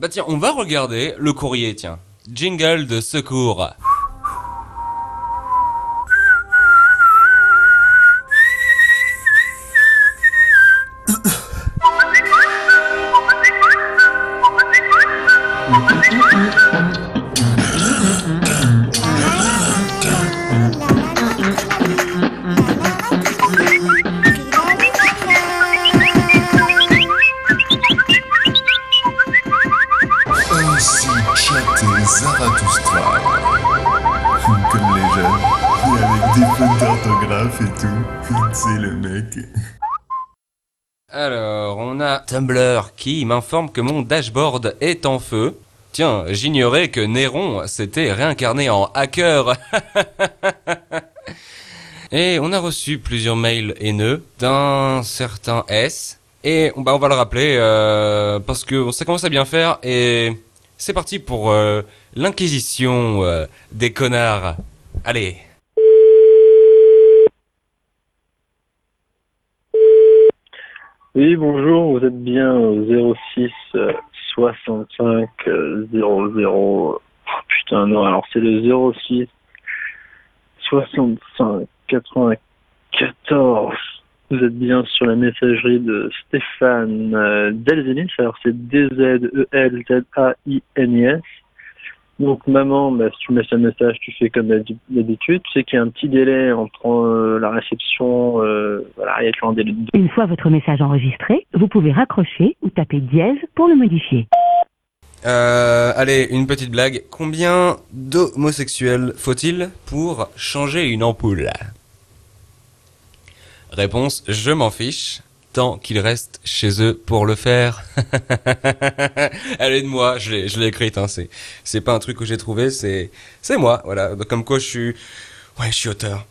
Bah tiens, on va regarder le courrier, tiens. Jingle de secours. Comme les jeunes, et avec des et tout. C'est le mec. Alors, on a Tumblr qui m'informe que mon dashboard est en feu. Tiens, j'ignorais que Néron s'était réincarné en hacker. Et on a reçu plusieurs mails haineux d'un certain S. Et bah, on va le rappeler euh, parce que ça commence à bien faire et c'est parti pour euh, l'inquisition euh, des connards. Allez. Oui, bonjour, vous êtes bien au 06 euh, 65 euh, 00. Oh, putain, non, alors c'est le 06 65 94. Vous êtes bien sur la messagerie de Stéphane euh, Delzenis. Alors c'est D-Z-E-L-Z-A-I-N-I-S. Donc maman, bah, si tu me laisses un message, tu fais comme d'hab- d'habitude. Tu sais qu'il y a un petit délai entre euh, la réception, euh, voilà, il y a toujours un délai de Une fois votre message enregistré, vous pouvez raccrocher ou taper dièse pour le modifier. Euh, allez, une petite blague. Combien d'homosexuels faut-il pour changer une ampoule? Réponse, je m'en fiche, tant qu'ils restent chez eux pour le faire. Elle est de moi, je l'ai, je l'ai écrite, hein, c'est, c'est pas un truc que j'ai trouvé, c'est, c'est moi, voilà. Comme quoi je suis, ouais, je suis auteur.